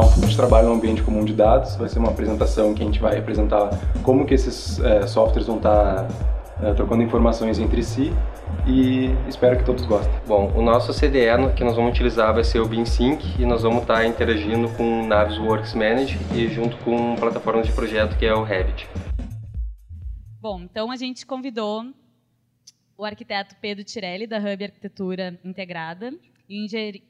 um fluxo de trabalho no ambiente comum de dados. Vai ser uma apresentação que a gente vai apresentar como que esses é, softwares vão estar tá, é, trocando informações entre si e espero que todos gostem. Bom, o nosso CDE que nós vamos utilizar vai ser o BeamSync e nós vamos estar tá interagindo com Navisworks Manage e junto com plataformas de projeto que é o Revit. Bom, então a gente convidou o arquiteto Pedro Tirelli, da Hub Arquitetura Integrada, e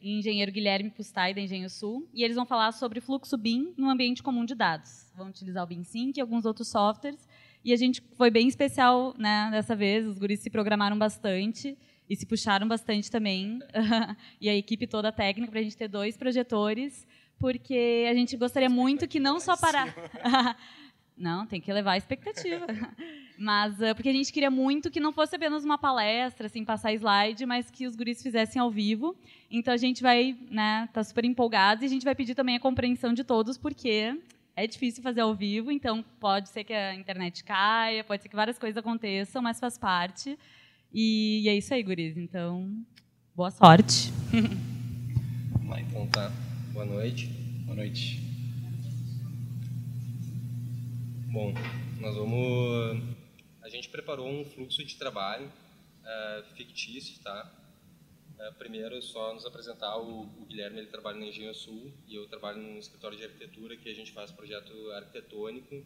o engenheiro Guilherme Pustai, da Engenho Sul, e eles vão falar sobre fluxo BIM no ambiente comum de dados. Vão utilizar o BIMSync e alguns outros softwares, e a gente foi bem especial né, dessa vez, os guris se programaram bastante e se puxaram bastante também, e a equipe toda técnica, para a gente ter dois projetores, porque a gente gostaria muito que não só para... Não, tem que levar a expectativa. Mas uh, porque a gente queria muito que não fosse apenas uma palestra, assim, passar slide, mas que os guris fizessem ao vivo. Então a gente vai, né, tá super empolgados e a gente vai pedir também a compreensão de todos, porque é difícil fazer ao vivo, então pode ser que a internet caia, pode ser que várias coisas aconteçam, mas faz parte. E, e é isso aí, guris. Então, boa sorte. Vamos lá, então tá. Boa noite. Boa noite. Bom, nós vamos. A gente preparou um fluxo de trabalho uh, fictício, tá? Uh, primeiro, só nos apresentar o, o, Guilherme, ele trabalha na Engenho Sul e eu trabalho num escritório de arquitetura que a gente faz projeto arquitetônico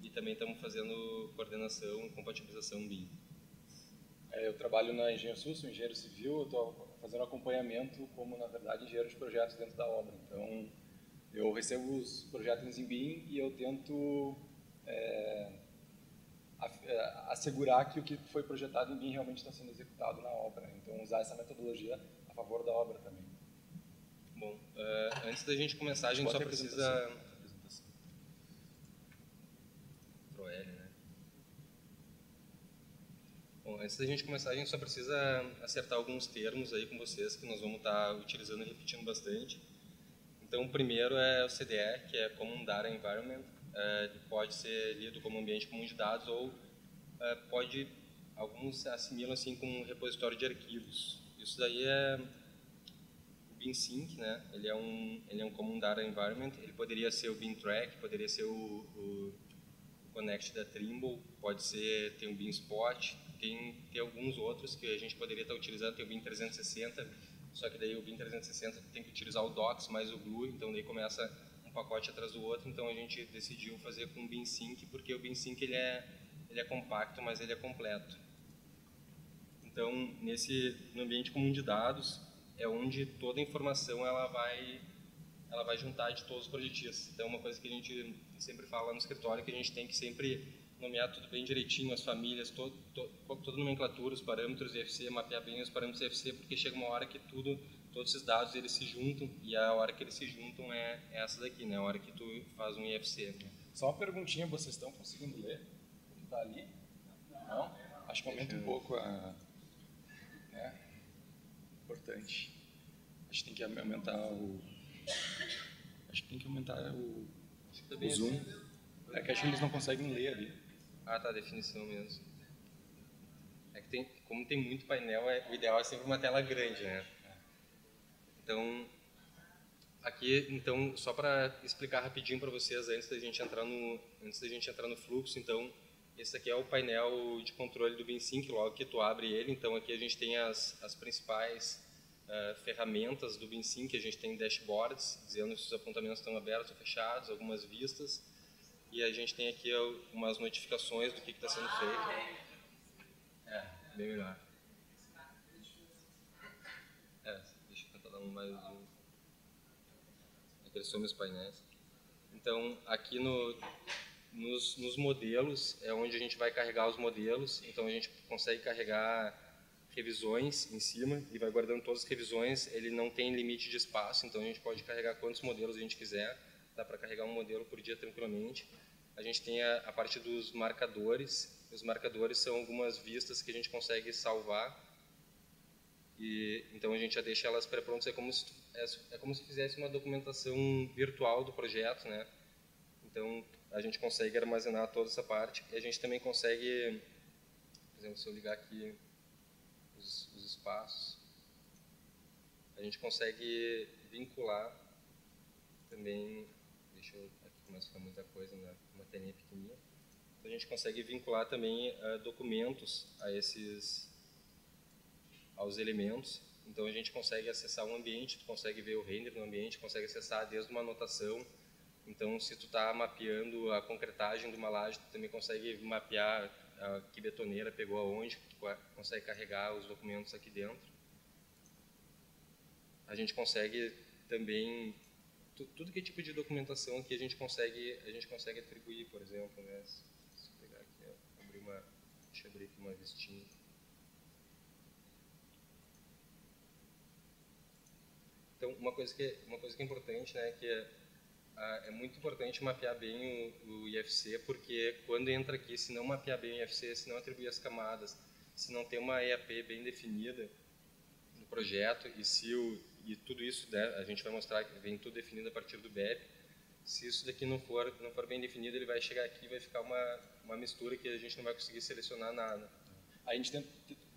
e também estamos fazendo coordenação e compatibilização BIM. É, eu trabalho na Engenho Sul, sou engenheiro civil, estou fazendo acompanhamento como, na verdade, engenheiro de projetos dentro da obra. Então, eu recebo os projetos em BIM e eu tento é, é, assegurar que o que foi projetado em BIM realmente está sendo executado na obra. Então, usar essa metodologia a favor da obra também. Bom, uh, antes da gente começar, a gente só precisa... Né? Bom, antes da gente começar, a gente só precisa acertar alguns termos aí com vocês que nós vamos estar tá utilizando e repetindo bastante. Então, o primeiro é o CDE, que é Common Data Environment, é, pode ser lido como ambiente comum de dados ou é, pode alguns assimilam assim com um repositório de arquivos. Isso daí é o BinSync, né? Ele é um ele é um common data environment. Ele poderia ser o BinTrack, poderia ser o, o, Connect da Trimble, pode ser tem o BinSpot, tem tem alguns outros que a gente poderia estar utilizando. Tem o Bin 360, só que daí o Bin 360 tem que utilizar o Docs mais o Glue, então daí começa pacote atrás do outro, então a gente decidiu fazer com o BinSync, porque o BinSync ele é, ele é compacto, mas ele é completo. Então, nesse no ambiente comum de dados, é onde toda a informação ela vai ela vai juntar de todos os projetistas. Então, uma coisa que a gente sempre fala no escritório que a gente tem que sempre nomear tudo bem direitinho, as famílias, todo, toda a nomenclatura, os parâmetros IFC, mapear bem os parâmetros IFC, porque chega uma hora que tudo todos esses dados eles se juntam e a hora que eles se juntam é, é essa daqui, né? A hora que tu faz um IFC. Né? Só uma perguntinha, vocês estão conseguindo ler está ali? Não? Acho que aumenta um pouco a... Né? Importante. Acho que tem que aumentar o... Acho que tem que aumentar o, tá o zoom. É que acho que eles não conseguem ler ali. Ah, tá, definição mesmo. É que tem, como tem muito painel, é, o ideal é sempre uma tela grande, né? Então, aqui, então, só para explicar rapidinho para vocês antes da gente entrar no antes da gente entrar no fluxo, então, esse aqui é o painel de controle do BinSync, logo que tu abre ele, então aqui a gente tem as, as principais uh, ferramentas do BinSync, a gente tem dashboards, dizendo se os apontamentos estão abertos ou fechados, algumas vistas, e a gente tem aqui umas notificações do que está sendo feito. É, bem melhor. São meus painéis. Então, aqui no, nos, nos, modelos é onde a gente vai carregar os modelos. Então, a gente consegue carregar revisões em cima e vai guardando todas as revisões. Ele não tem limite de espaço, então a gente pode carregar quantos modelos a gente quiser. Dá para carregar um modelo por dia tranquilamente. A gente tem a, a parte dos marcadores. Os marcadores são algumas vistas que a gente consegue salvar e, então a gente já deixa elas pré-prontas, é como se é, é, como se fizesse uma documentação virtual do projeto, né? Então a gente consegue armazenar toda essa parte. E a gente também consegue, por exemplo, se eu ligar aqui os, os espaços, a gente consegue vincular também, deixa eu, aqui começa a ficar muita coisa na uma telinha pequenininha, então a gente consegue vincular também uh, documentos a esses, aos elementos, então a gente consegue acessar um ambiente, tu consegue ver o render no ambiente, consegue acessar desde uma anotação, então se tu está mapeando a concretagem de uma laje, tu também consegue mapear uh, que betoneira pegou aonde, tu consegue carregar os documentos aqui dentro. A gente consegue também tudo que é tipo de documentação que a gente consegue a gente consegue atribuir, por exemplo, né? Se pegar aqui, abrir uma, deixa eu abrir aqui uma vistinha. Então, uma coisa que uma coisa que é importante, né, que é, é muito importante mapear bem o, o, IFC, porque quando entra aqui, se não mapear bem o IFC, se não atribuir as camadas, se não ter uma EAP bem definida no projeto e se o e tudo isso né, a gente vai mostrar que vem tudo definido a partir do BEP. Se isso daqui não for não for bem definido, ele vai chegar aqui e vai ficar uma uma mistura que a gente não vai conseguir selecionar nada. A gente tenta,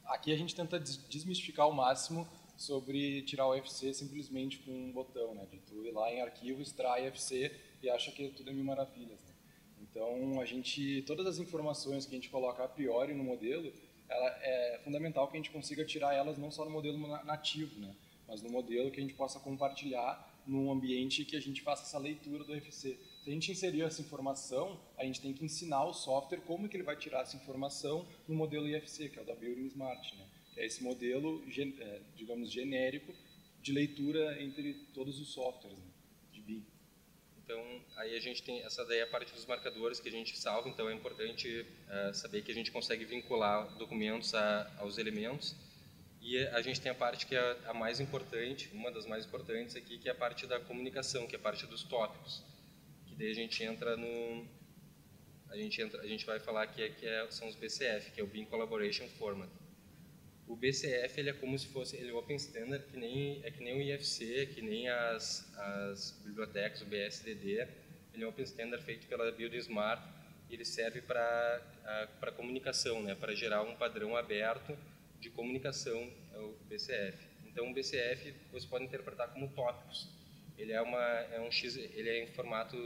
aqui a gente tenta desmistificar ao máximo sobre tirar o UFC simplesmente com um botão, né? De tu ir lá em arquivo, extrai UFC e acha que tudo é mil maravilhas. Né? Então a gente todas as informações que a gente coloca a priori no modelo, ela é fundamental que a gente consiga tirar elas não só no modelo nativo, né? mas no modelo que a gente possa compartilhar num ambiente que a gente faça essa leitura do UFC. Se a gente inserir essa informação, a gente tem que ensinar o software como que ele vai tirar essa informação no modelo IFC, que é o da Building Smart, né? É esse modelo, é, digamos, genérico de leitura entre todos os softwares né? de BIM. Então, aí a gente tem essa daí é a parte dos marcadores que a gente salva, então é importante uh, saber que a gente consegue vincular documentos a, aos elementos e a gente tem a parte que é a mais importante, uma das mais importantes aqui, que é a parte da comunicação, que é a parte dos tópicos. Que daí a gente entra no a gente entra, a gente vai falar que, é, que é, são os BCF, que é o Beam Collaboration Format. O BCF ele é como se fosse ele é Open Standard, que nem é que nem o IFC, que nem as as bibliotecas, o BSDD. Ele é Open Standard feito pela Building Smart e ele serve para para comunicação, né, para gerar um padrão aberto de comunicação, é o BCF. Então, o BCF você pode interpretar como tópicos. Ele é uma é um X, ele é em formato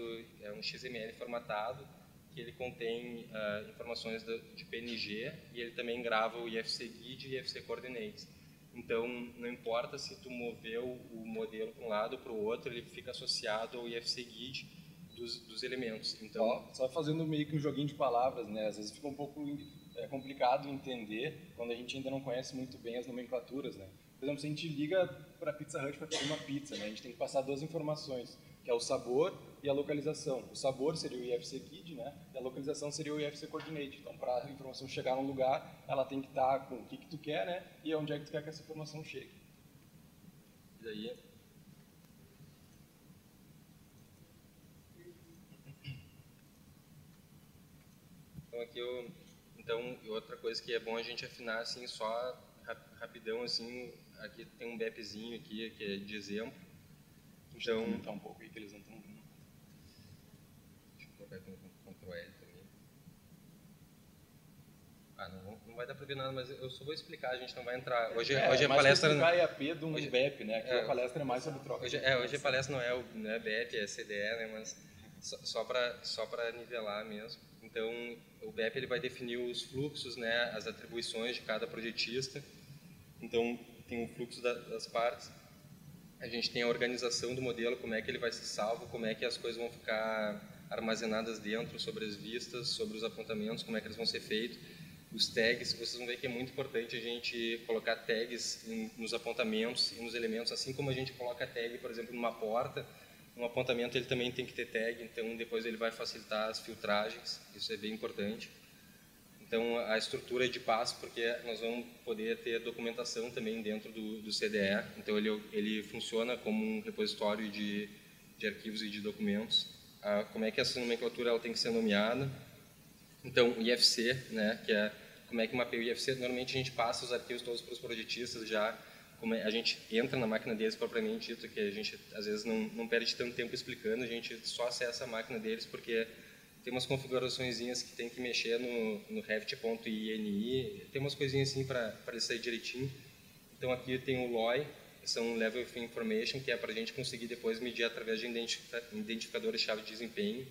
é um XML formatado que ele contém uh, informações de, de PNG e ele também grava o IFC Guide e IFC Coordinates. Então, não importa se tu moveu o modelo para um lado ou para o outro, ele fica associado ao IFC Guide dos, dos elementos. Então, só, só fazendo meio que um joguinho de palavras, né? Às vezes fica um pouco é complicado entender quando a gente ainda não conhece muito bem as nomenclaturas, né? Por exemplo, se a gente liga para a Pizza Hut para pedir uma pizza, né? A gente tem que passar duas informações, que é o sabor e a localização. O sabor seria o IFC Kid, né? E a localização seria o IFC Coordinate. Então, para a informação chegar num lugar, ela tem que estar tá com o que, que tu quer, né? E onde é que tu quer que essa informação chegue. E daí, Então aqui eu então, outra coisa que é bom a gente afinar assim só rapidão assim, aqui tem um BEPzinho aqui que é de exemplo. Então, um pouco aí que eles não estão aqui no Ctrl L também. Ah, não, não vai dar para ver nada, mas eu só vou explicar, a gente não vai entrar. Hoje, é, hoje a palestra. Explicar EAP de um hoje, BEP, né? Aqui é, a palestra é mais sobre troca. Hoje, é, hoje a palestra não é o não é BEP, é CDE, né? Mas só, só para só nivelar mesmo. Então, o BEP ele vai definir os fluxos, né, as atribuições de cada projetista. Então, tem o fluxo das partes. A gente tem a organização do modelo, como é que ele vai ser salvo, como é que as coisas vão ficar armazenadas dentro, sobre as vistas, sobre os apontamentos, como é que eles vão ser feitos. Os tags, vocês vão ver que é muito importante a gente colocar tags nos apontamentos e nos elementos, assim como a gente coloca tag, por exemplo, numa porta, um apontamento ele também tem que ter tag, então depois ele vai facilitar as filtragens, isso é bem importante. Então a estrutura é de passo, porque nós vamos poder ter documentação também dentro do, do CDE, então ele, ele funciona como um repositório de, de arquivos e de documentos. Ah, como é que essa nomenclatura ela tem que ser nomeada? Então o IFC, né, que é como é que mapeia o IFC, normalmente a gente passa os arquivos todos para os projetistas já como é, a gente entra na máquina deles propriamente dito, que a gente às vezes não, não perde tanto tempo explicando, a gente só acessa a máquina deles porque tem umas configurações que tem que mexer no, no Revit.ini, tem umas coisinhas assim para sair direitinho. Então aqui tem o LOI, são Level of Information, que é para a gente conseguir depois medir através de identificadores-chave de desempenho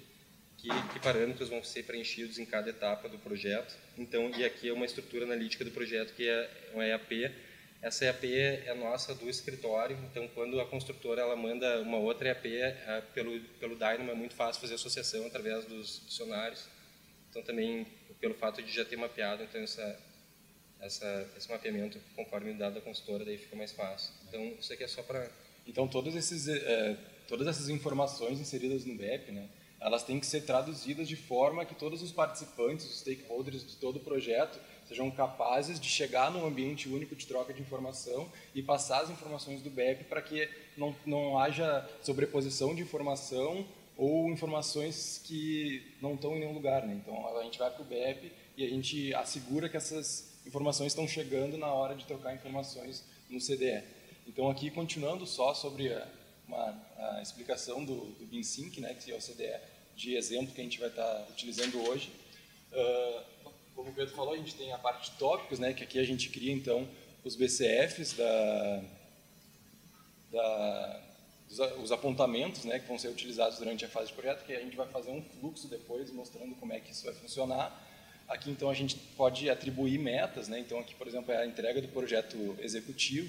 que, que, parâmetros vão ser preenchidos em cada etapa do projeto. Então, e aqui é uma estrutura analítica do projeto que é um EAP. Essa EAP é nossa do escritório, então quando a construtora ela manda uma outra EAP é, pelo, pelo Dynamo é muito fácil fazer associação através dos dicionários. Então também pelo fato de já ter mapeado, então essa, essa, esse mapeamento conforme o dado da consultora daí fica mais fácil. Então isso aqui é só para... Então todos esses, é, todas essas informações inseridas no BEP, né, elas têm que ser traduzidas de forma que todos os participantes, os stakeholders de todo o projeto, sejam capazes de chegar num ambiente único de troca de informação e passar as informações do BEP para que não, não haja sobreposição de informação ou informações que não estão em nenhum lugar. Né? Então, a gente vai para o BEP e a gente assegura que essas informações estão chegando na hora de trocar informações no CDE. Então, aqui, continuando só sobre a, uma a explicação do, do BinSync, né, que é o CDE de exemplo que a gente vai estar tá utilizando hoje. Uh, como o Pedro falou, a gente tem a parte de tópicos, né, que aqui a gente cria então os BCFs da, da os apontamentos, né, que vão ser utilizados durante a fase de projeto, que a gente vai fazer um fluxo depois mostrando como é que isso vai funcionar. Aqui então a gente pode atribuir metas, né? Então aqui, por exemplo, é a entrega do projeto executivo.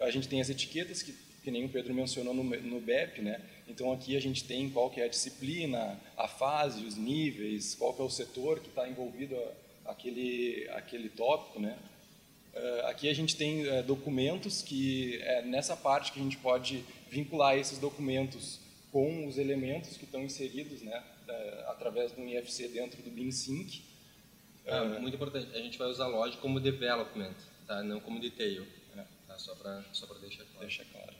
A gente tem as etiquetas que que nem o Pedro mencionou no, no BEP, né? Então aqui a gente tem qual que é a disciplina, a fase, os níveis, qual que é o setor que está envolvido a, aquele aquele tópico, né? Uh, aqui a gente tem uh, documentos que é nessa parte que a gente pode vincular esses documentos com os elementos que estão inseridos, né? Uh, através do IFC dentro do BinSync. Ah, muito importante. A gente vai usar log como development, tá? Não como detail. É. Tá? Só para só deixar claro. Deixar claro.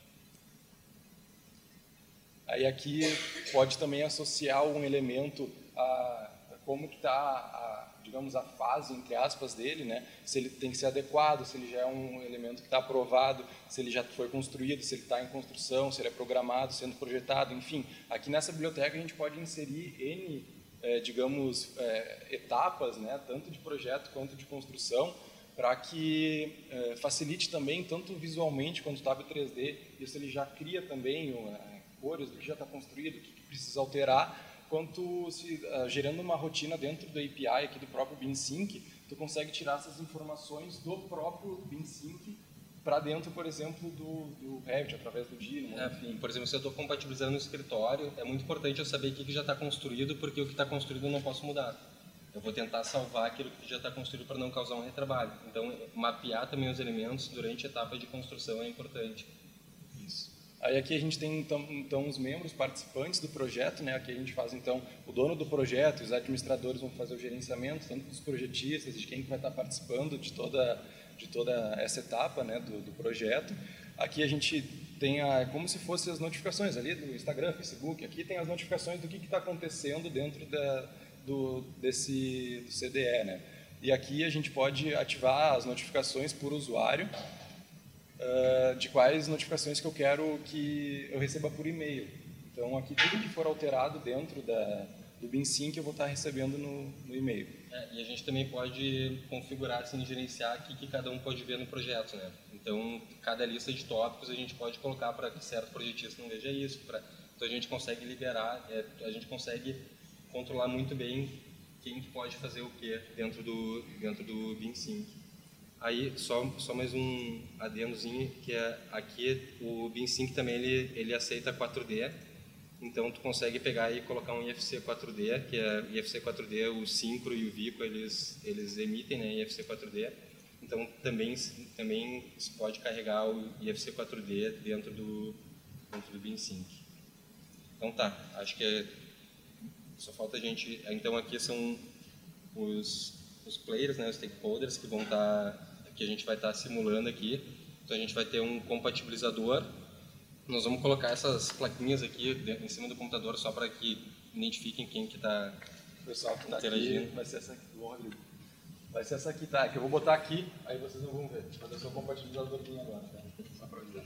Aí aqui pode também associar um elemento a como que está, digamos, a fase, entre aspas, dele, né? se ele tem que ser adequado, se ele já é um elemento que está aprovado, se ele já foi construído, se ele está em construção, se ele é programado, sendo projetado, enfim. Aqui nessa biblioteca a gente pode inserir N, é, digamos, é, etapas, né? tanto de projeto quanto de construção, para que é, facilite também, tanto visualmente quanto tab 3D, isso ele já cria também cores, do que já está construído, o que, precisa alterar, quanto se, uh, gerando uma rotina dentro do API aqui do próprio BinSync, tu consegue tirar essas informações do próprio BinSync para dentro, por exemplo, do, do Revit, através do Dynamo, é, enfim. Por exemplo, se eu estou compatibilizando no escritório, é muito importante eu saber o que, que já está construído, porque o que está construído eu não posso mudar. Eu vou tentar salvar aquilo que já está construído para não causar um retrabalho. Então, mapear também os elementos durante a etapa de construção é importante. Aí aqui a gente tem então, então, os membros participantes do projeto, né? Aqui a gente faz então o dono do projeto, os administradores vão fazer o gerenciamento, tanto dos projetistas, de quem vai estar participando de toda de toda essa etapa, né, do, do projeto. Aqui a gente tem a, como se fossem as notificações ali do Instagram, Facebook. Aqui tem as notificações do que está acontecendo dentro da, do desse do CDE, né? E aqui a gente pode ativar as notificações por usuário uh, de quais notificações que eu quero que eu receba por e-mail. Então, aqui tudo que for alterado dentro da, do BinSync eu vou estar recebendo no, no e-mail. É, e a gente também pode configurar, assim, gerenciar o que cada um pode ver no projeto, né? Então, cada lista de tópicos a gente pode colocar para que certo projetista não veja isso. Pra, então, a gente consegue liberar, é, a gente consegue controlar muito bem quem pode fazer o que dentro do, dentro do BinSync. Aí, só, só mais um adendozinho, que é aqui o BinSync também ele, ele aceita 4D, então tu consegue pegar e colocar um IFC 4D, que é IFC 4D, o Syncro e o Vico, eles, eles emitem né, IFC 4D, então também, também se pode carregar o IFC 4D dentro do, dentro do BinSync. Então tá, acho que é, só falta a gente, então aqui são os os players, né, os stakeholders que vão estar, tá, que a gente vai estar tá simulando aqui. Então a gente vai ter um compatibilizador. Nós vamos colocar essas plaquinhas aqui em cima do computador só para que identifiquem quem que está pessoal que tá interagindo. Aqui, vai ser essa aqui, Rodrigo. Vai ser essa aqui, tá? Que eu vou botar aqui, aí vocês não vão ver. Vou fazer só o compatibilizador aqui agora, tá? Só para avisar.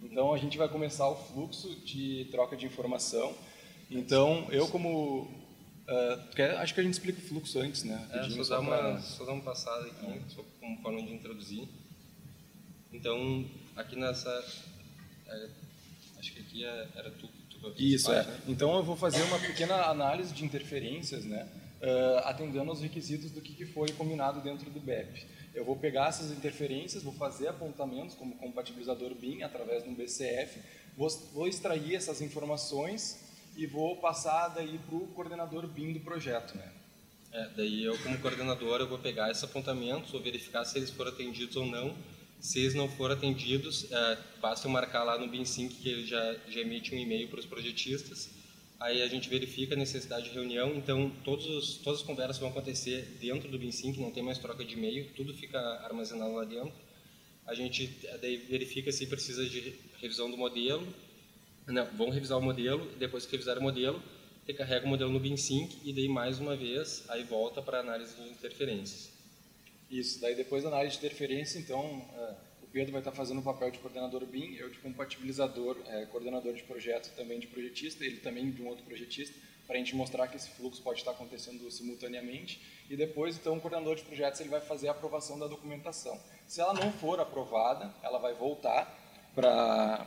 Então a gente vai começar o fluxo de troca de informação. Então eu como Uh, acho que a gente explica o fluxo antes, né? É, só, só, dar uma, só dar uma passada aqui, é. só como forma de introduzir. Então, aqui nessa... É, acho que aqui é, era tu, tu Isso, é. Né? Então eu vou fazer uma pequena análise de interferências, né? Uh, atendendo aos requisitos do que, que foi combinado dentro do BEP. Eu vou pegar essas interferências, vou fazer apontamentos como compatibilizador BIM através de um BCF, vou, vou extrair essas informações e vou passar daí para o coordenador BIM do projeto, né? É, daí eu, como coordenador, eu vou pegar esses apontamentos, vou verificar se eles foram atendidos ou não. Se eles não forem atendidos, é, basta marcar lá no BIM-Sync que ele já, já emite um e-mail para os projetistas. Aí a gente verifica a necessidade de reunião, então todos os, todas as conversas vão acontecer dentro do BIM-Sync, não tem mais troca de e-mail, tudo fica armazenado lá dentro. A gente daí verifica se precisa de revisão do modelo, não, vão revisar o modelo, depois que revisar o modelo, recarrega o modelo no BinSync e daí mais uma vez aí volta para análise de interferências. Isso, daí depois da análise de interferência, então é, o Pedro vai estar fazendo o papel de coordenador BIM, eu de compatibilizador, é, coordenador de projeto também de projetista, ele também de um outro projetista, para a gente mostrar que esse fluxo pode estar acontecendo simultaneamente. E depois, então, o coordenador de projetos ele vai fazer a aprovação da documentação. Se ela não for aprovada, ela vai voltar para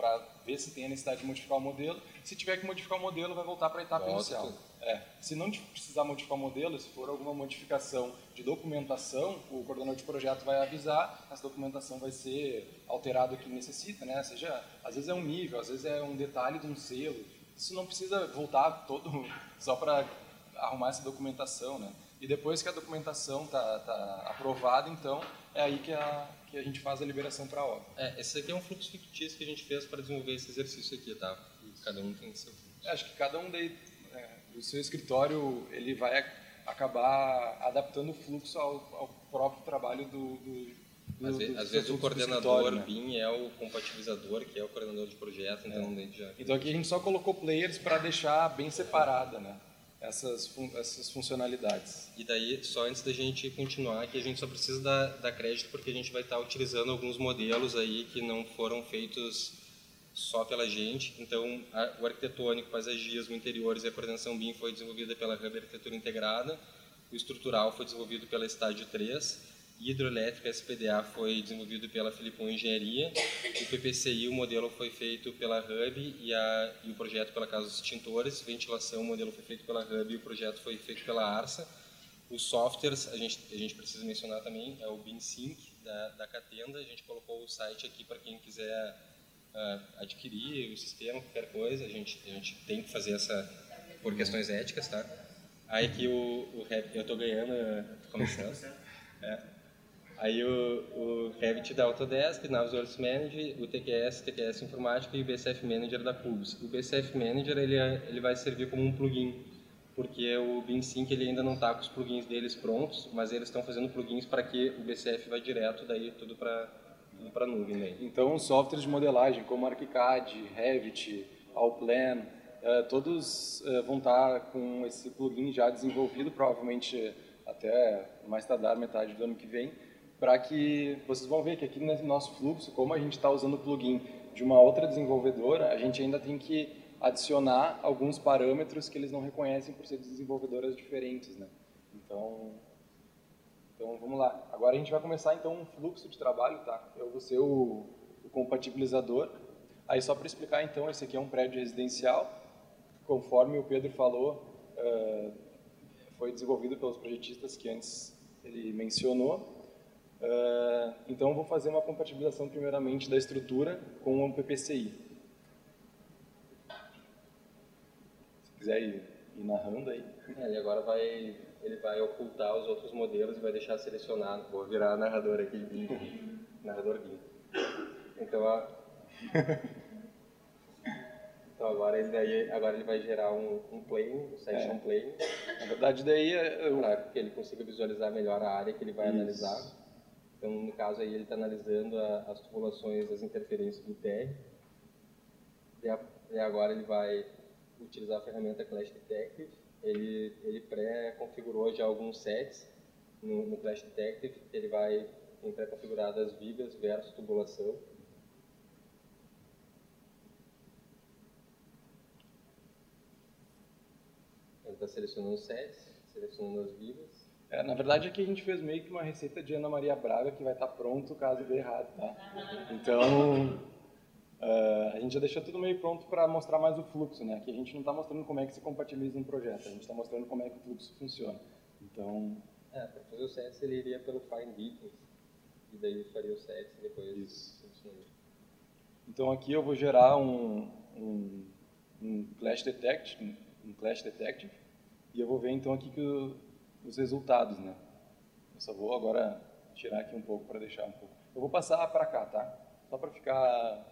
para ver se tem a necessidade de modificar o modelo. Se tiver que modificar o modelo, vai voltar para a etapa Volta. inicial. É. Se não precisar modificar o modelo, se for alguma modificação de documentação, o coordenador de projeto vai avisar, essa documentação vai ser alterada o que necessita, né? Seja, às vezes é um nível, às vezes é um detalhe de um selo. Isso não precisa voltar todo só para arrumar essa documentação, né? E depois que a documentação está tá aprovada, então é aí que a, que a gente faz a liberação para a obra. É, esse aqui é um fluxo fictício que a gente fez para desenvolver esse exercício aqui, tá? Cada um tem seu fluxo. É, acho que cada um daí, é, do seu escritório, ele vai acabar adaptando o fluxo ao, ao próprio trabalho do, do do, às, vezes, às vezes o coordenador né? BIM é o compatibilizador, que é o coordenador de projeto, então é. já... Então aqui a gente só colocou players para deixar bem separada, né? Essas, essas funcionalidades. E daí, só antes da gente continuar, que a gente só precisa dar, dar crédito porque a gente vai estar utilizando alguns modelos aí que não foram feitos só pela gente. Então, a, o arquitetônico, paisagismo, interiores e a coordenação BIM foi desenvolvida pela Hub Arquitetura Integrada, o estrutural foi desenvolvido pela Estádio 3 hidroelétrica SPDA foi desenvolvido pela Filipão Engenharia, o PPCI, o modelo foi feito pela Hub e, a, e o projeto pela Casa dos Extintores, ventilação, o modelo foi feito pela Hub e o projeto foi feito pela Arsa. Os softwares, a gente, a gente precisa mencionar também, é o BinSync da, da Catenda, a gente colocou o site aqui para quem quiser uh, adquirir o sistema, qualquer coisa, a gente, a gente tem que fazer essa por questões éticas, tá? Aí que o, o eu estou ganhando, começando. É. Aí o, o Revit da Autodesk, Navisworks Manager, o TQS, TQS Informática e o BCF Manager da Cubes. O BCF Manager ele, é, ele vai servir como um plugin, porque o BIM-Sync ele ainda não está com os plugins deles prontos, mas eles estão fazendo plugins para que o BCF vai direto daí tudo para para nuvem. Né? Então, softwares de modelagem como ArchiCAD, Revit, Allplan, uh, todos uh, vão estar tá com esse plugin já desenvolvido, provavelmente até mais tardar metade do ano que vem, para que vocês vão ver que aqui no nosso fluxo, como a gente está usando o plugin de uma outra desenvolvedora, a gente ainda tem que adicionar alguns parâmetros que eles não reconhecem por ser desenvolvedoras diferentes, né? Então, então vamos lá. Agora a gente vai começar então um fluxo de trabalho, tá? Eu vou ser o, o compatibilizador. Aí só para explicar então, esse aqui é um prédio residencial, conforme o Pedro falou, uh, foi desenvolvido pelos projetistas que antes ele mencionou. Uh, então, vou fazer uma compatibilização, primeiramente, da estrutura com o PPCI. Se quiser ir, ir narrando aí. É, ele agora vai, ele vai ocultar os outros modelos e vai deixar selecionado. Vou virar narrador aqui, narrador Gui. Então, a... então agora, ele daí, agora ele vai gerar um, um plane, um section é. plane. Na verdade, daí... Eu... Para que ele consiga visualizar melhor a área que ele vai Isso. analisar. Então, no caso aí, ele está analisando a, as tubulações, as interferências do TR. E, a, e, agora ele vai utilizar a ferramenta Clash Detective. Ele, ele pré-configurou já alguns sets no, no Clash Detective. Ele vai tem pré-configuradas vigas versus tubulação. Ele está selecionando os sets, selecionando as vigas. É, na verdade, aqui a gente fez meio que uma receita de Ana Maria Braga que vai estar pronto caso dê errado, tá? Então, uh, a gente já deixou tudo meio pronto para mostrar mais o fluxo, né? Aqui a gente não está mostrando como é que se compatibiliza um projeto, a gente está mostrando como é que o fluxo funciona. Então... É, para fazer o sets ele iria pelo find items, e daí faria o sets e depois... Isso. Então aqui eu vou gerar um, um, um clash detect, um clash detective, e eu vou ver então aqui que o, os resultados, né? Eu só vou agora tirar aqui um pouco para deixar um pouco. Eu vou passar para cá, tá? Só para ficar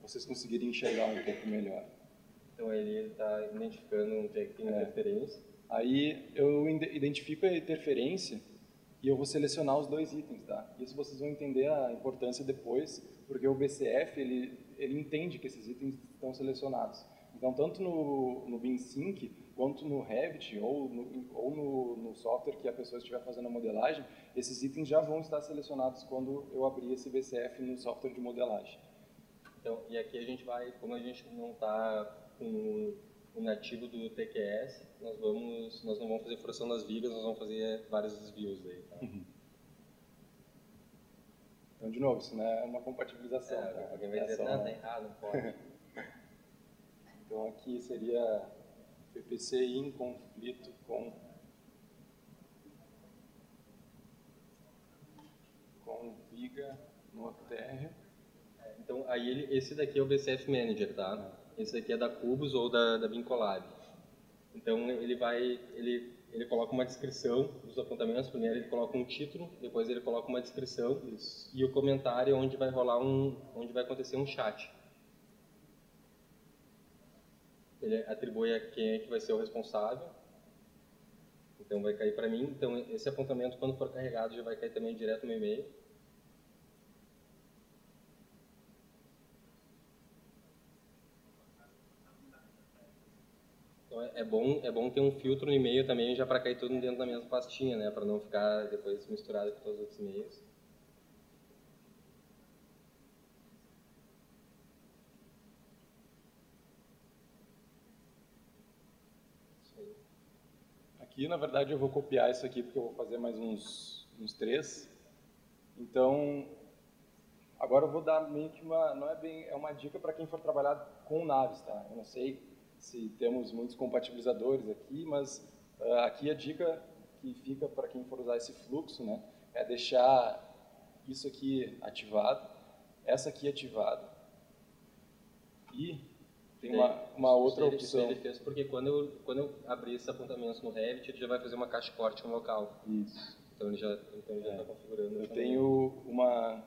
vocês conseguirem enxergar um pouco melhor. Então ele está identificando onde é que tem interferência. Aí eu identifico a interferência e eu vou selecionar os dois itens, tá? Isso vocês vão entender a importância depois, porque o BCF ele ele entende que esses itens estão selecionados. Então, tanto no, no BinSync, quanto no Revit ou, no, ou no, no, software que a pessoa estiver fazendo a modelagem, esses itens já vão estar selecionados quando eu abrir esse BCF no software de modelagem. Então, e aqui a gente vai, como a gente não está com o nativo do TQS, nós, vamos, nós não vamos fazer forçando as vigas, nós vamos fazer vários desvios aí. Tá? Uhum. Então, de novo, isso não é uma compatibilização. É, tá? Alguém vai dizer, não, tá errado, não pode. então, aqui seria PPC em conflito com com Viga no térreo. Então, aí ele, esse daqui é o BCF Manager, tá? Esse daqui é da Cubus ou da, da Vincolab. Então, ele vai, ele ele coloca uma descrição dos apontamentos. Primeiro ele coloca um título, depois ele coloca uma descrição Isso. e o comentário é onde vai rolar um, onde vai acontecer um chat. Ele atribui a quem é que vai ser o responsável. Então vai cair para mim. Então esse apontamento quando for carregado já vai cair também direto no e-mail. Então é, é bom, é bom ter um filtro no e-mail também já para cair tudo dentro da mesma pastinha, né? Para não ficar depois misturado com todos os outros e-mails. Aqui, na verdade, eu vou copiar isso aqui porque eu vou fazer mais uns, uns três. Então, agora eu vou dar meio que uma, não é bem, é uma dica para quem for trabalhar com naves, tá? Eu não sei se temos muitos compatibilizadores aqui, mas uh, aqui a dica que fica para quem for usar esse fluxo, né, é deixar isso aqui ativado, essa aqui ativada e tem uma, uma outra ele, opção. Ele fez porque quando eu, quando eu abrir esses apontamentos no Revit, ele já vai fazer uma caixa corte no local. Isso. Então ele já então está é. configurando. Eu tenho uma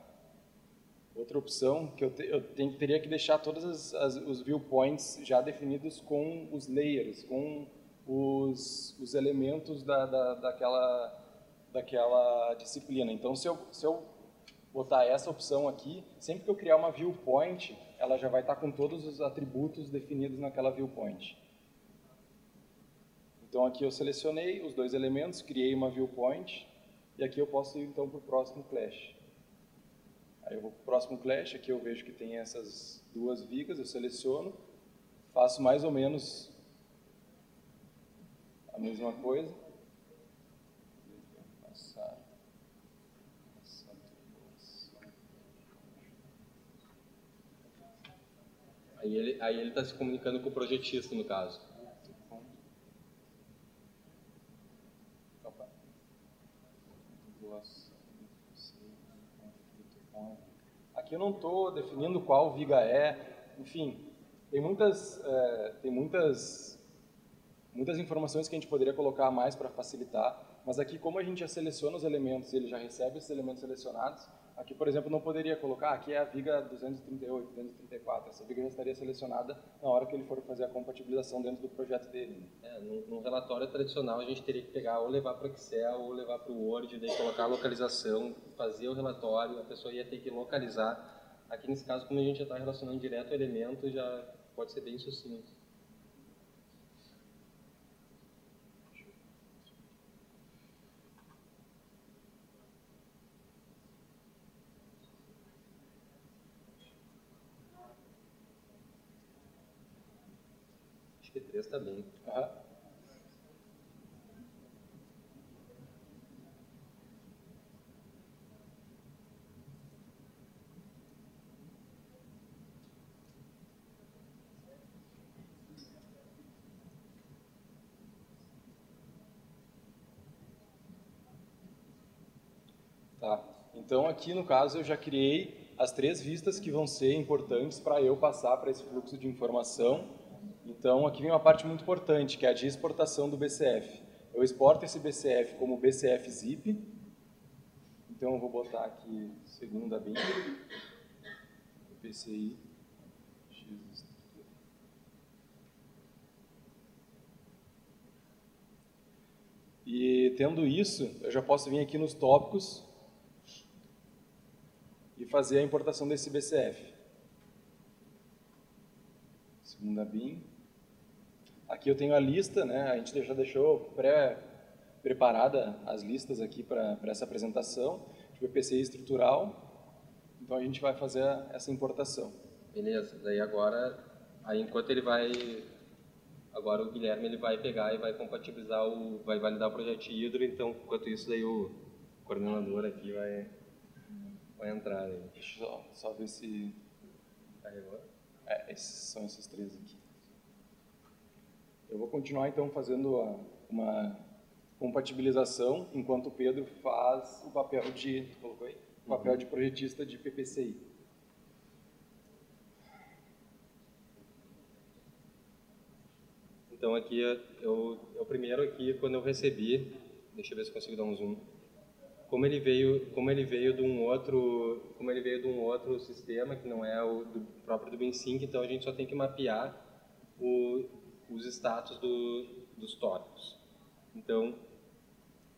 Outra opção que eu, te, eu tenho, teria que deixar todos as, as, os viewpoints já definidos com os layers, com os, os elementos da, da, daquela, daquela disciplina. Então, se eu, se eu botar essa opção aqui, sempre que eu criar uma viewpoint, ela já vai estar com todos os atributos definidos naquela viewpoint. Então, aqui eu selecionei os dois elementos, criei uma viewpoint, e aqui eu posso ir então para o próximo clash. Aí eu vou para o próximo clash, aqui eu vejo que tem essas duas vigas, eu seleciono, faço mais ou menos a mesma coisa. Aí ele aí ele está se comunicando com o projetista no caso. Aqui eu não estou definindo qual viga é, enfim, tem muitas, é, tem muitas, muitas informações que a gente poderia colocar mais para facilitar, mas aqui como a gente já seleciona os elementos ele já recebe esses elementos selecionados, Aqui, por exemplo, não poderia colocar, aqui é a viga 238, 234. Essa viga já estaria selecionada na hora que ele for fazer a compatibilização dentro do projeto dele. É, no, no, relatório tradicional, a gente teria que pegar ou levar para o Excel ou levar para o Word, daí colocar a localização, fazer o relatório, a pessoa ia ter que localizar. Aqui, nesse caso, como a gente já está relacionando direto o elemento, já pode ser bem sucinto. Também, Uhum. Tá. Então, aqui no caso, eu já criei as três vistas que vão ser importantes para eu passar para esse fluxo de informação então, aqui vem uma parte muito importante, que é a de exportação do BCF. Eu exporto esse BCF como BCF zip. Então, eu vou botar aqui segunda bin, PCI, x E tendo isso, eu já posso vir aqui nos tópicos e fazer a importação desse BCF. Segunda BIM. Aqui eu tenho a lista, né? a gente já deixou pré-preparada as listas aqui para essa apresentação, de PPCI estrutural, então a gente vai fazer essa importação. Beleza, daí agora, aí enquanto ele vai Agora o Guilherme ele vai pegar e vai compatibilizar o, vai validar o projeto Hidro, então enquanto isso daí o coordenador aqui vai, vai entrar. Aí. Deixa eu só, só ver se carregou. É, esses são esses três aqui. Eu vou continuar então fazendo uma compatibilização enquanto o Pedro faz o papel de colocou aí? O papel de projetista de PPCI. Então aqui eu, eu primeiro aqui quando eu recebi, deixa eu ver se consigo dar um zoom. Como ele veio, como ele veio de um outro, como ele veio de um outro sistema que não é o do, próprio do BenSync, então a gente só tem que mapear o, os status do, dos tópicos. Então,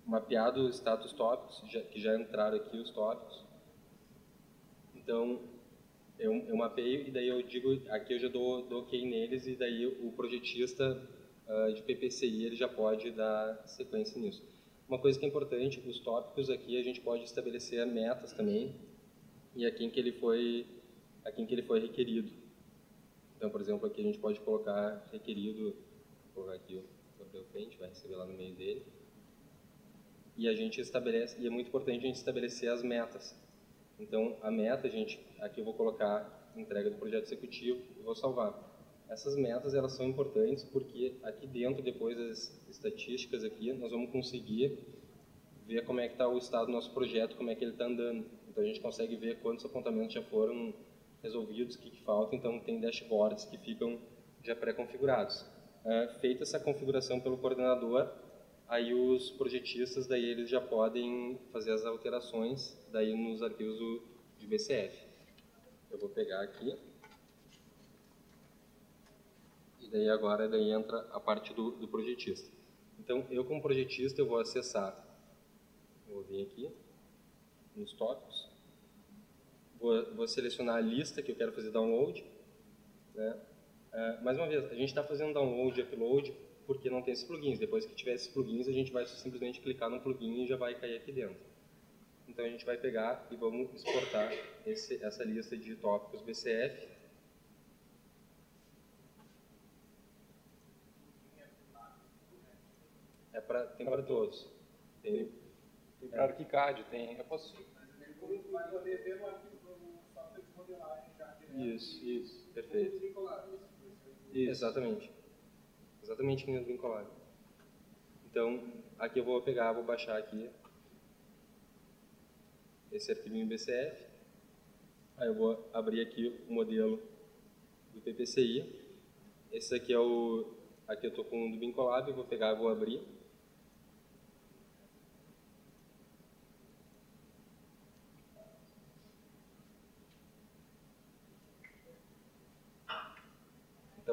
mapeado os status tópicos, já, que já entraram aqui os tópicos. Então, eu, eu mapeio e daí eu digo, aqui eu já dou, dou ok neles e daí o projetista uh, de PPCI ele já pode dar sequência nisso. Uma coisa que é importante, os tópicos aqui a gente pode estabelecer metas também e a quem que ele foi, a quem que ele foi requerido. Então, por exemplo, aqui a gente pode colocar requerido, vou colocar aqui o Gabriel Frente, vai receber lá no meio dele. E a gente estabelece, e é muito importante a gente estabelecer as metas. Então, a meta, gente, aqui eu vou colocar entrega do projeto executivo e vou salvar. Essas metas, elas são importantes porque aqui dentro, depois das estatísticas aqui, nós vamos conseguir ver como é que está o estado do nosso projeto, como é que ele está andando. Então, a gente consegue ver quantos apontamentos já foram resolvidos, o que, que falta. Então, tem dashboards que ficam já pré-configurados. Uh, feita essa configuração pelo coordenador, aí os projetistas daí eles já podem fazer as alterações daí nos arquivos do, de BCF. Eu vou pegar aqui. E daí agora daí entra a parte do, do projetista. Então, eu como projetista eu vou acessar, vou vir aqui nos tópicos, vou, vou selecionar a lista que eu quero fazer download. Né? Uh, mais uma vez, a gente está fazendo download e upload porque não tem esses plugins. Depois que tiver esses plugins, a gente vai simplesmente clicar no plugin e já vai cair aqui dentro. Então a gente vai pegar e vamos exportar esse, essa lista de tópicos BCF. É pra, tem para todos. Tem, tem para ArchiCAD, tem. Eu posso. Isso, isso, perfeito. Isso. Exatamente. Exatamente que nem o vinculado. Então, aqui eu vou pegar, vou baixar aqui esse arquivinho BCF. Aí eu vou abrir aqui o modelo do PPCI. Esse aqui é o... Aqui eu estou com o do Bincolab, eu vou pegar e vou abrir.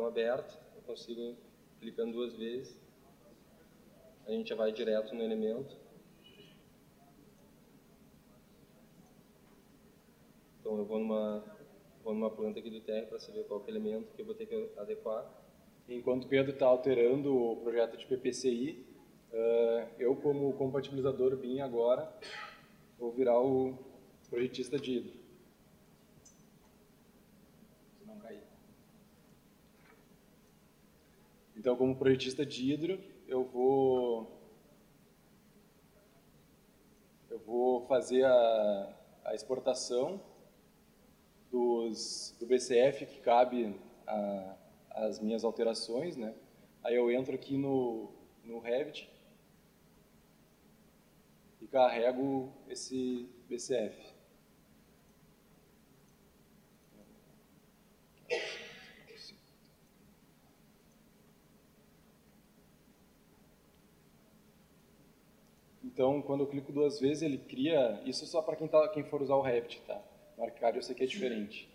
Aberto, eu consigo clicando duas vezes, a gente já vai direto no elemento. Então eu vou numa, vou numa planta aqui do TR para saber qual é o elemento que eu vou ter que adequar. Enquanto o Pedro está alterando o projeto de PPCI, uh, eu como compatibilizador BIM agora vou virar o projetista de. Então, como projetista de hidro, eu vou eu vou fazer a, a exportação dos, do BCF que cabe a, as minhas alterações, né? Aí eu entro aqui no, no Revit e carrego esse, BCF. Então, quando eu clico duas vezes, ele cria. Isso só para quem, tá, quem for usar o Revit, tá? No Arcade eu sei que é diferente.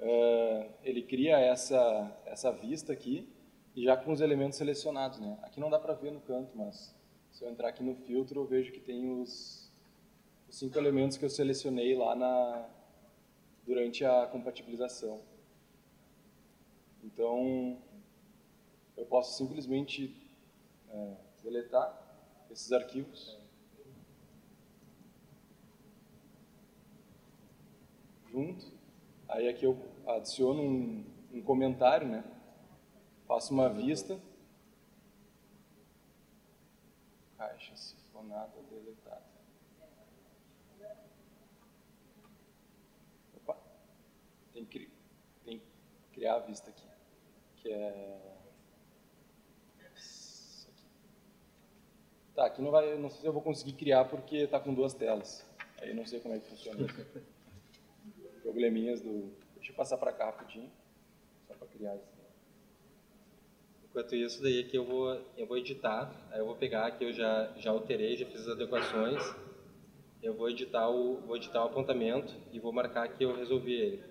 Uh, ele cria essa, essa vista aqui, e já com os elementos selecionados. Né? Aqui não dá para ver no canto, mas se eu entrar aqui no filtro, eu vejo que tem os, os cinco elementos que eu selecionei lá na, durante a compatibilização. Então, eu posso simplesmente é, deletar esses arquivos. Junto. Aí aqui eu adiciono um, um comentário, né? Faço uma vista. Caixa sifonada deletada. Opa. Tem que, tem que criar a vista aqui. Que é. Tá, aqui não vai, não sei se eu vou conseguir criar porque está com duas telas. Aí não sei como é que funciona isso. Probleminhas do. Deixa eu passar para cá rapidinho, só para criar isso. Enquanto isso, daí aqui eu vou, eu vou editar, aí eu vou pegar aqui, eu já, já alterei, já fiz as adequações, eu vou editar, o, vou editar o apontamento e vou marcar que eu resolvi ele.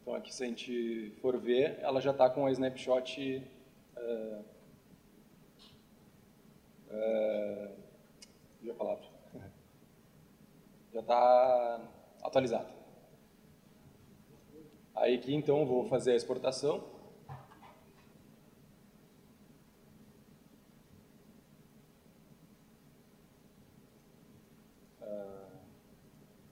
Então aqui se a gente for ver, ela já está com a snapshot uh, uh, a palavra. Já está atualizada. Aí aqui então vou fazer a exportação. Ah,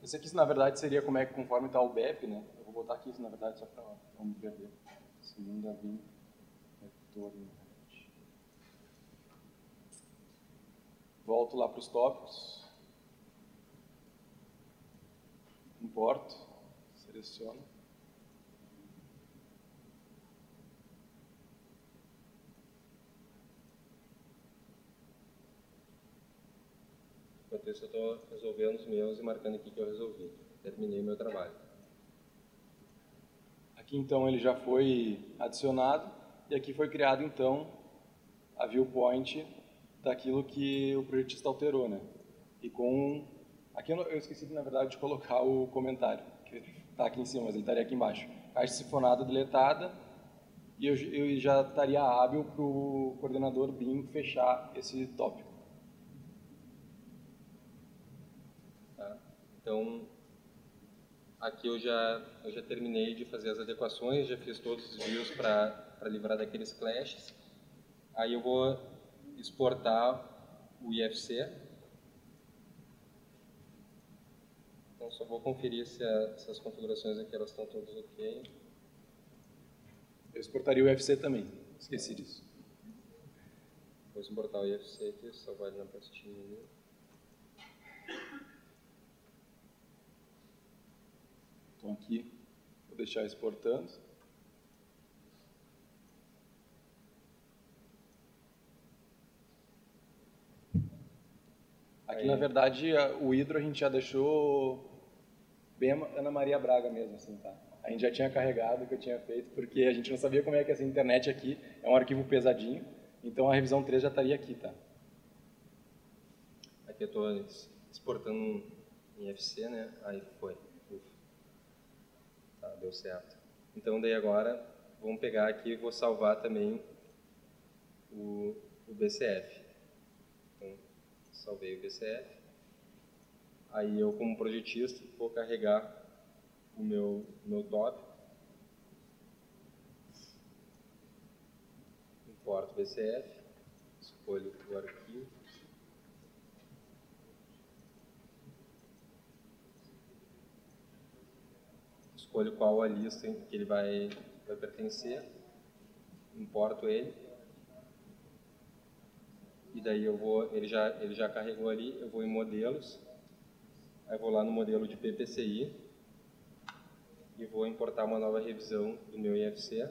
esse aqui, na verdade, seria como é que conforme está o BEP, né? Eu vou botar aqui, na verdade, só para não me perder. Segunda vim, retorno. Volto lá para os tópicos. Importo, seleciono. Enquanto isso, eu estou resolvendo os meus e marcando aqui que eu resolvi. Terminei meu trabalho. Aqui, então, ele já foi adicionado e aqui foi criado, então, a viewpoint daquilo que o projetista alterou, né? E com... Aqui eu, esqueci, na verdade, de colocar o comentário, que está aqui em cima, mas ele estaria aqui embaixo. Caixa sifonada deletada, e eu, eu já estaria hábil para o coordenador BIM fechar esse tópico. Então, aqui eu já, eu já terminei de fazer as adequações, já fiz todos os views para livrar daqueles clashes. Aí eu vou exportar o IFC. Só vou conferir se, a, se as configurações aqui elas estão todas ok. Eu exportaria o IFC também, esqueci disso. Vou exportar o IFC aqui, só vai na pastinha ali. Então aqui, vou deixar exportando. Aqui, na verdade, o hidro a gente já deixou bem Ana Maria Braga mesmo, assim, tá? A gente já tinha carregado o que eu tinha feito, porque a gente não sabia como é que essa internet aqui é um arquivo pesadinho, então a revisão 3 já estaria aqui, tá? Aqui eu estou exportando em FC, né? Aí foi deu certo. Então, daí agora, vamos pegar aqui e vou salvar também o, o BCF. Então, salvei o BCF. Aí eu, como projetista, vou carregar o meu, meu top. Importo BCF, escolho o arquivo. escolho qual a lista que ele vai, vai pertencer, importo ele, e daí eu vou, ele já, ele já carregou ali, eu vou em modelos, aí vou lá no modelo de PPCI, e vou importar uma nova revisão do meu IFC.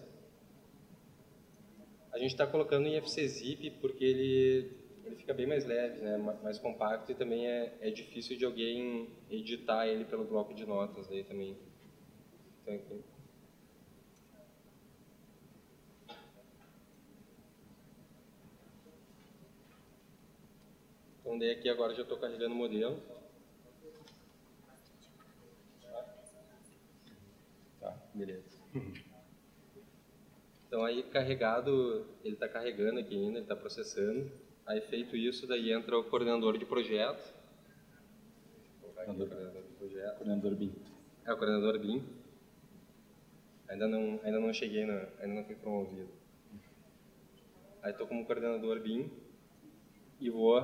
A gente está colocando em IFC Zip porque ele ele fica bem mais leve, né? mais compacto e também é, é difícil de alguém editar ele pelo bloco de notas aí também. Então, aqui. Então, daí aqui agora já estou carregando o modelo. Tá, beleza. Então aí carregado, ele está carregando aqui ainda, ele está processando. Aí feito isso, daí entra o coordenador de projeto. Coordenador, coordenador de projeto. Coordenador BIM. É, o coordenador BIM. Ainda não, ainda não cheguei, na, ainda não fui promovido. Aí estou como coordenador BIM e vou,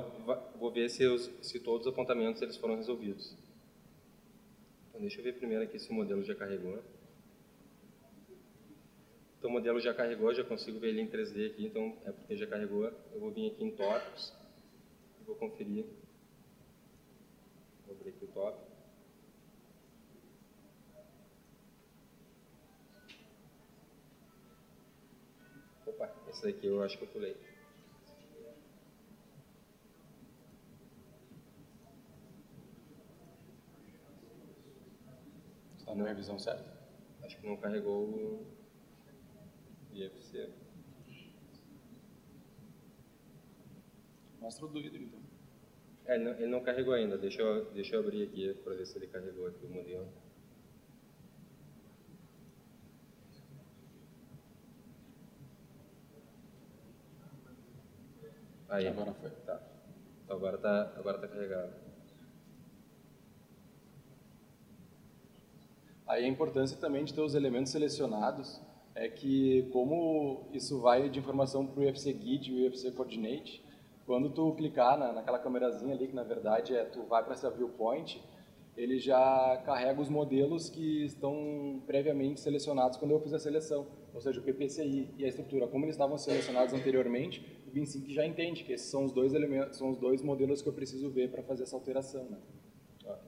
vou ver se, os, se todos os apontamentos eles foram resolvidos. Então deixa eu ver primeiro aqui se o modelo já carregou. Então o modelo já carregou, já consigo ver ele em 3D aqui, então é porque já carregou. Eu vou vir aqui em tópicos e vou conferir. Vou abrir aqui o tópico. Opa, esse daqui eu acho que eu pulei. Está na revisão certa? Acho que não carregou o IFC. Mostra o do vidro, então. É, ele, não, ele não carregou ainda. Deixa eu, deixa eu abrir aqui para ver se ele carregou aqui o modelo. Aí, agora foi. Tá. Então agora tá, agora tá carregado. Aí a importância também de ter os elementos selecionados é que como isso vai de informação para o UFC Guide e o UFC Coordinate, quando tu clicar na, naquela câmerazinha ali, que na verdade é tu vai para essa viewpoint, ele já carrega os modelos que estão previamente selecionados quando eu fiz a seleção, ou seja, o PPCI e a estrutura, como eles estavam selecionados anteriormente, o BIM5 já entende que esses são os dois elementos, são os dois modelos que eu preciso ver para fazer essa alteração, né?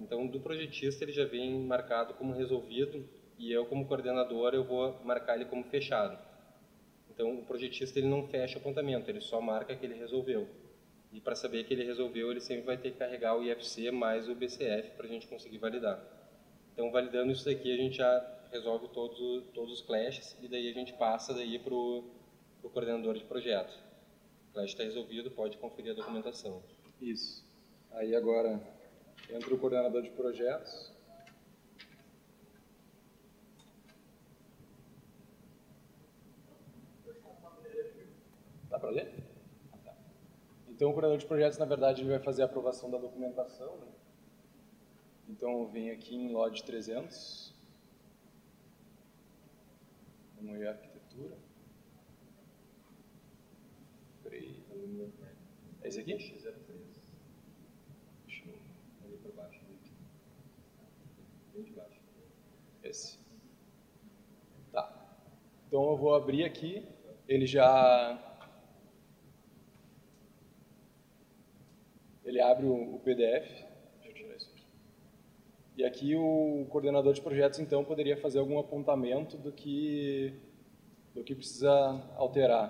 Então, do projetista ele já vem marcado como resolvido e eu como coordenador eu vou marcar ele como fechado. Então o projetista ele não fecha o apontamento, ele só marca que ele resolveu. E para saber que ele resolveu, ele sempre vai ter que carregar o IFC mais o BCF para a gente conseguir validar. Então validando isso daqui a gente já resolve todos, todos os clashes e daí a gente passa daí para o coordenador de projeto. O clash está resolvido, pode conferir a documentação. Isso. Aí agora entra o coordenador de projetos Dá para ler? Ah, tá. Então, o coordenador de projetos, na verdade, ele vai fazer a aprovação da documentação. Né? Então, eu venho aqui em LOD 300. Vamos ver a arquitetura. Peraí. É esse aqui? X03. Deixa eu ali para baixo. Bem de baixo. Esse. Tá. Então, eu vou abrir aqui. Ele já ele abre o, PDF. E aqui o coordenador de projetos, então, poderia fazer algum apontamento do que, do que precisa alterar.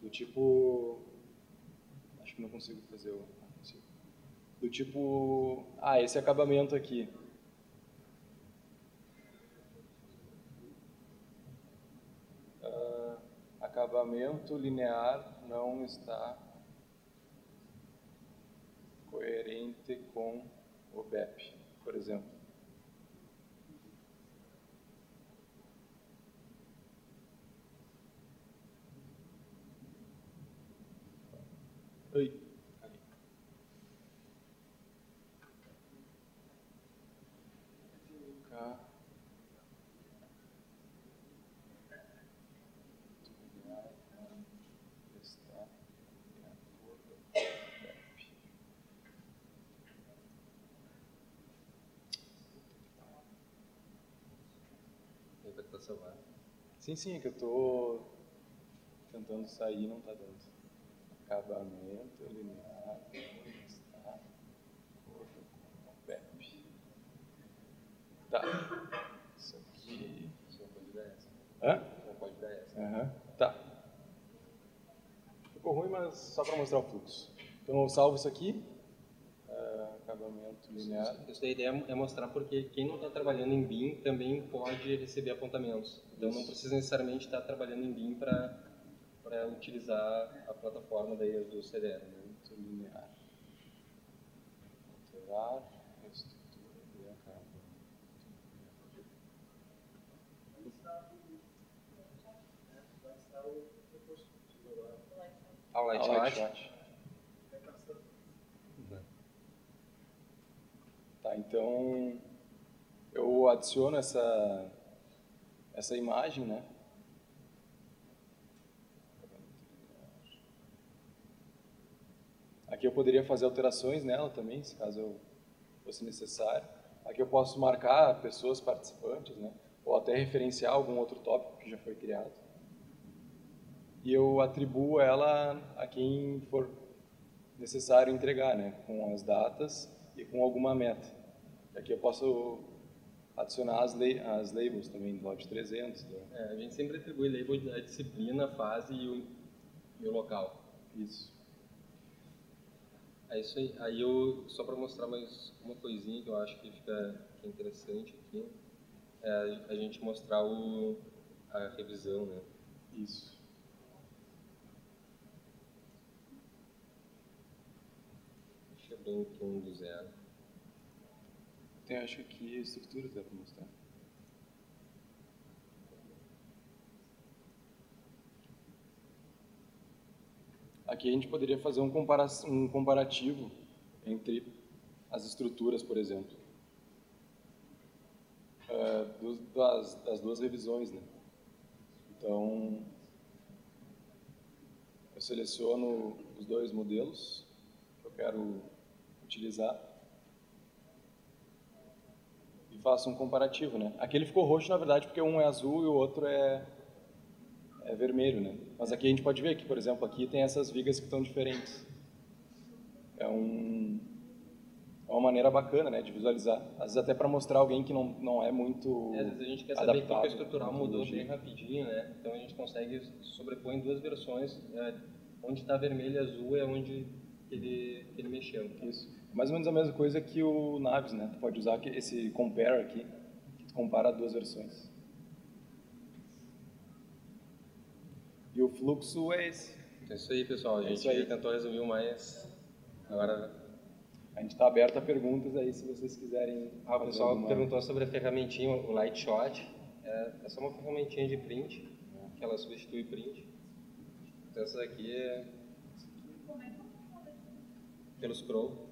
Do tipo... Acho que não consigo fazer o... Do tipo... Ah, esse acabamento aqui. Uh, acabamento linear não está coerente com o BEP, por exemplo. Celular. Sim, sim, é que eu tô tentando sair e não tá dando. Acabamento, linear, está, PEP. Tá. Isso aqui. Só pode dar essa. Hã? Só pode dar essa. Aham. Tá. Ficou ruim, mas só para mostrar o fluxo. Então eu salvo isso aqui, uh, acabamento linear. Isso a ideia é mostrar porque quem não está trabalhando em BIM também pode receber apontamentos. Então não precisa necessariamente estar trabalhando em BIM para utilizar a plataforma daí do CDR. Né? linear. Alterar, estrutura e Então eu adiciono essa essa imagem, né? Aqui eu poderia fazer alterações nela também, se caso eu fosse necessário. Aqui eu posso marcar pessoas participantes, né? Ou até referenciar algum outro tópico que já foi criado. E eu atribuo ela a quem for necessário entregar, né? Com as datas e com alguma meta. E aqui eu posso adicionar as, as labels também do Lote 300. Do... É, a gente sempre atribui label da disciplina, fase e o, e o local. Isso. É isso aí. Aí eu, só para mostrar mais uma coisinha que eu acho que fica que é interessante aqui, é a gente mostrar o, a revisão, né? Isso. Deixa eu abrir aqui um do zero. Tem, acho que a estrutura dá para mostrar. Aqui a gente poderia fazer um, compara um comparativo entre as estruturas, por exemplo, uh, dos, das, das duas revisões. Né? Então, eu seleciono os dois modelos que eu quero utilizar e faço um comparativo. Né? Aqui ele ficou roxo, na verdade, porque um é azul e o outro é, é vermelho, né? Mas aqui a gente pode ver que, por exemplo, aqui tem essas vigas que estão diferentes. É, um, é uma maneira bacana, né, de visualizar. Às vezes até para mostrar alguém que não, não é muito É, às vezes a gente quer saber adaptado como a estrutural à mudou bem rapidinho, né? Então a gente consegue sobrepor em duas versões. é, onde está vermelho e azul é onde que ele, que ele mexeu. Isso. Mais ou menos a mesma coisa que o Naves, né? Tu pode usar aqui- esse compare aqui, que tu compara duas versões. E o fluxo é esse. É isso aí, pessoal. A É gente aí. tentou resumir o mais. Agora, A gente está aberto a perguntas aí, se vocês quiserem. ah, o pessoal alguma- perguntou sobre a ferramentinha, o Lightshot. É, é só uma ferramentinha de print, que ela substitui print. Então essa daqui é pelo scroll.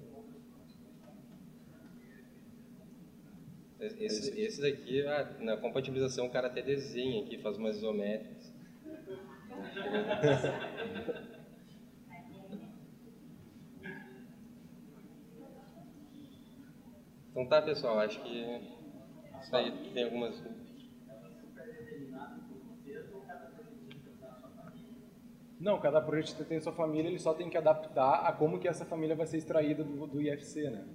Esse, esse ah, na compatibilização, o cara até desenha aqui, faz umas isométricas. Então tá, pessoal, acho que isso aí tem algumas. Não, cada projeto tem sua família, ele só tem que adaptar a como que essa família vai ser extraída do, do IFC, né?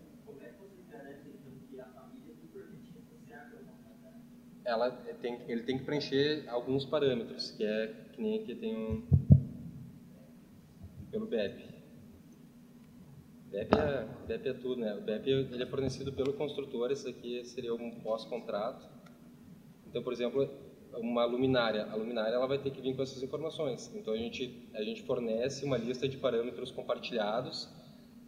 Ela tem, ele tem que preencher alguns parâmetros, que é que nem aqui tem um pelo BEP. BEP é, BEP é tudo, né? O BEP ele é fornecido pelo construtor, esse aqui seria um pós-contrato. Então, por exemplo, uma luminária, a luminária ela vai ter que vir com essas informações. Então a gente a gente fornece uma lista de parâmetros compartilhados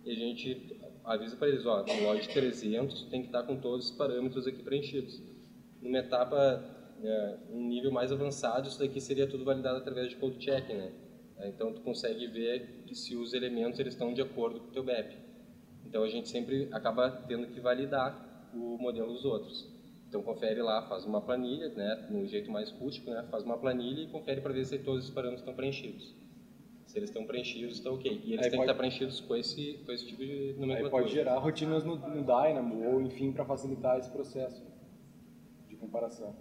e a gente avisa para eles, ó, no lote 300 tem que estar com todos os parâmetros aqui preenchidos. Numa etapa, é, um nível mais avançado, isso daqui seria tudo validado através de code checking, né? É, Então tu consegue ver que se os elementos eles estão de acordo com o teu BEP. Então a gente sempre acaba tendo que validar o modelo dos outros. Então confere lá, faz uma planilha, né, no jeito mais rústico, né, faz uma planilha e confere para ver se todos os parâmetros estão preenchidos. Se eles estão preenchidos, está ok. E eles Aí têm que pode- estar preenchidos com esse, com esse tipo de Aí nomenclatura. pode gerar rotinas no, no Dynamo, ou enfim, para facilitar esse processo comparação.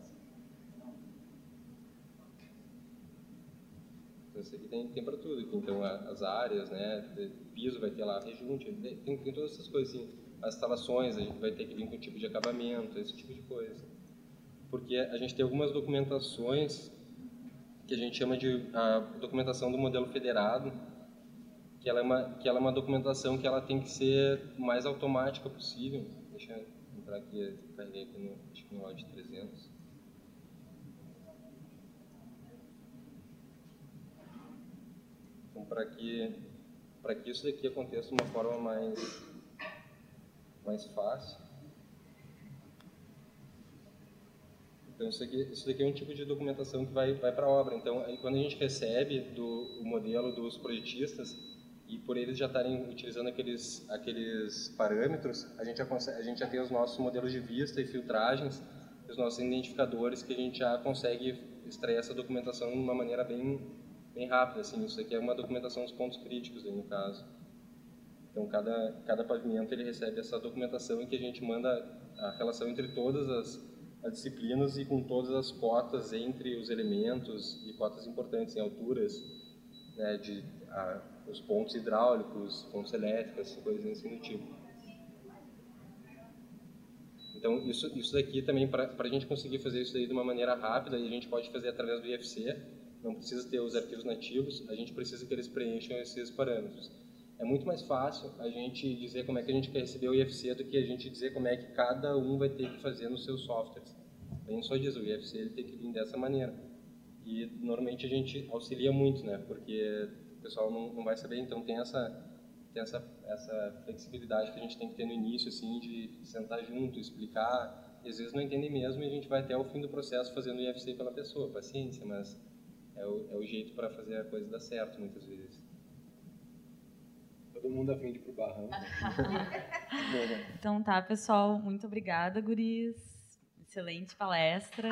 Então, isso aqui tem, tem para tudo. Então, as áreas, né? Piso vai ter lá, rejunte, tem, tem, todas essas coisas assim. As instalações, a gente vai ter que vir com tipo de acabamento, esse tipo de coisa. Porque a gente tem algumas documentações que a gente chama de a documentação do modelo federado, que ela é uma que ela é uma documentação que ela tem que ser mais automática possível. Deixa eu entrar aqui, carreguei aqui no, que no áudio 300. Então, para que para que isso daqui aconteça de uma forma mais mais fácil, Então, isso, aqui, isso daqui é um tipo de documentação que vai, vai para a obra. Então, aí, quando a gente recebe do, o modelo dos projetistas, e por eles já estarem utilizando aqueles, aqueles parâmetros, a gente, já consegue, a gente já tem os nossos modelos de vista e filtragens, os nossos identificadores, que a gente já consegue extrair essa documentação de uma maneira bem, bem rápida. Assim. Isso aqui é uma documentação dos pontos críticos, aí, no caso. Então, cada, cada pavimento ele recebe essa documentação em que a gente manda a relação entre todas as as disciplinas e com todas as cotas entre os elementos e cotas importantes em alturas, né, de a, os pontos hidráulicos, pontos elétricos, coisas assim do tipo. Então, isso, isso daqui também, para a gente conseguir fazer isso daí de uma maneira rápida, e a gente pode fazer através do IFC, não precisa ter os arquivos nativos, a gente precisa que eles preencham esses parâmetros. É muito mais fácil a gente dizer como é que a gente quer receber o IFC do que a gente dizer como é que cada um vai ter que fazer nos seus softwares. A gente só diz, o IFC ele tem que vir dessa maneira. E normalmente a gente auxilia muito, né? Porque pessoal não, não vai saber, então tem essa tem essa essa flexibilidade que a gente tem que ter no início, assim, de sentar junto, explicar. E às vezes não entende mesmo e a gente vai até o fim do processo fazendo o IFC pela pessoa, paciência, mas é o, é o jeito para fazer a coisa dar certo muitas vezes. Todo mundo a fim de ir pro barranco. então tá, pessoal. Muito obrigada, guris. Excelente palestra.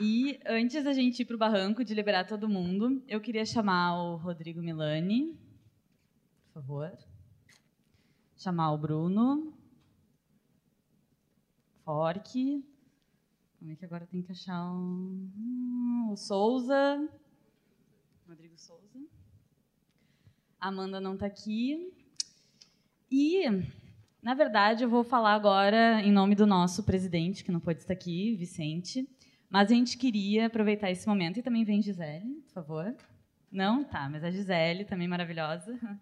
E antes da gente ir para o barranco, de liberar todo mundo, eu queria chamar o Rodrigo Milani, por favor. Chamar o Bruno. Fork. Como é que agora tem que achar. Hum, o Souza. Rodrigo Souza. Amanda não está aqui. E, na verdade, eu vou falar agora em nome do nosso presidente, que não pode estar aqui, Vicente. Mas a gente queria aproveitar esse momento. E também vem Gisele, por favor. Não? Tá, mas a Gisele também maravilhosa.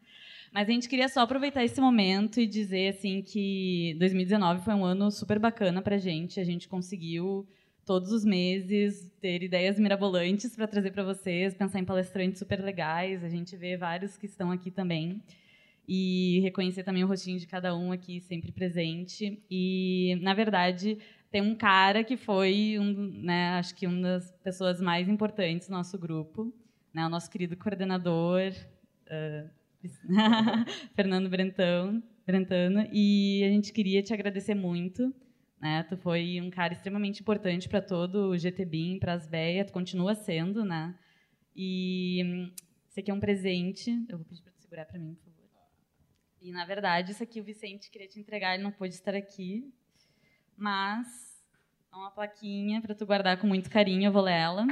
Mas a gente queria só aproveitar esse momento e dizer assim que 2019 foi um ano super bacana para a gente. A gente conseguiu todos os meses ter ideias mirabolantes para trazer para vocês, pensar em palestrantes super legais. A gente vê vários que estão aqui também e reconhecer também o rostinho de cada um aqui sempre presente. E na verdade tem um cara que foi um, né, acho que uma das pessoas mais importantes do nosso grupo, né, o nosso querido coordenador. Uh, Fernando Brentão, Brentano, e a gente queria te agradecer muito. Né? Tu foi um cara extremamente importante para todo o GTBIM, para as BEA, tu continua sendo, né? E isso aqui é um presente. Eu vou pedir para tu segurar para mim, por favor. E na verdade, isso aqui o Vicente queria te entregar, ele não pôde estar aqui, mas é uma plaquinha para tu guardar com muito carinho, eu vou ler ela.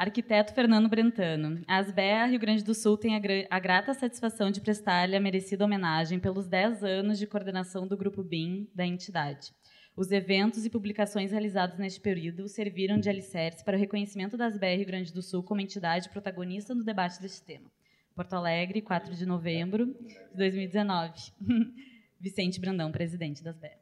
Arquiteto Fernando Brentano. A Asbea Rio Grande do Sul tem a, a grata satisfação de prestar-lhe a merecida homenagem pelos 10 anos de coordenação do Grupo BIM da entidade. Os eventos e publicações realizados neste período serviram de alicerce para o reconhecimento da Asbea Rio Grande do Sul como entidade protagonista no debate deste tema. Porto Alegre, 4 de novembro de 2019. Vicente Brandão, presidente das BEA.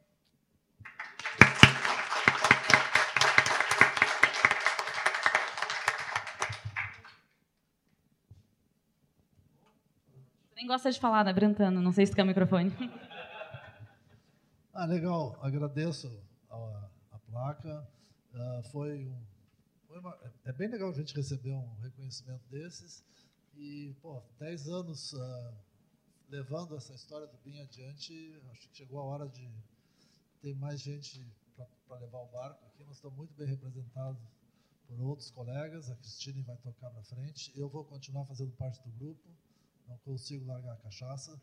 Nem gosta de falar, né, Brentano? Não sei se quer o microfone. Ah, legal. Agradeço a, a placa. Uh, foi um, foi uma, é bem legal a gente receber um reconhecimento desses. E, pô, 10 anos uh, levando essa história do BIM adiante, acho que chegou a hora de ter mais gente para levar o barco aqui. Nós estamos muito bem representados por outros colegas. A Cristine vai tocar para frente. Eu vou continuar fazendo parte do grupo não consigo largar a cachaça.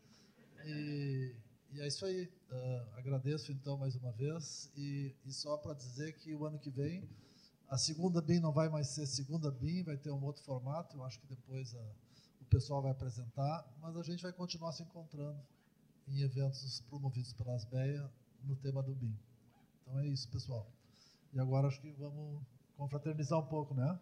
E, e é isso aí. Uh, agradeço então mais uma vez. E, e só para dizer que o ano que vem a segunda BIM não vai mais ser segunda BIM, vai ter um outro formato. Eu acho que depois a, o o pessoal vai apresentar, mas a gente vai continuar se encontrando em eventos promovidos pela Asbeia no tema do BIM. Então é isso, pessoal. E agora acho que vamos confraternizar um pouco, né?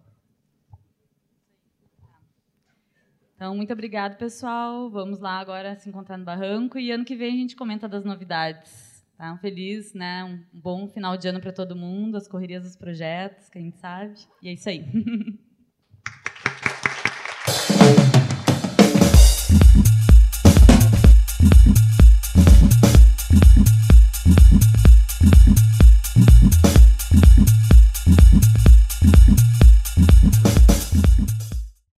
Então, muito obrigado, pessoal. Vamos lá agora se encontrar no barranco e ano que vem a gente comenta das novidades. Tá? Um feliz, né? Um bom final de ano para todo mundo, as correrias dos projetos, que a gente sabe. E é isso aí.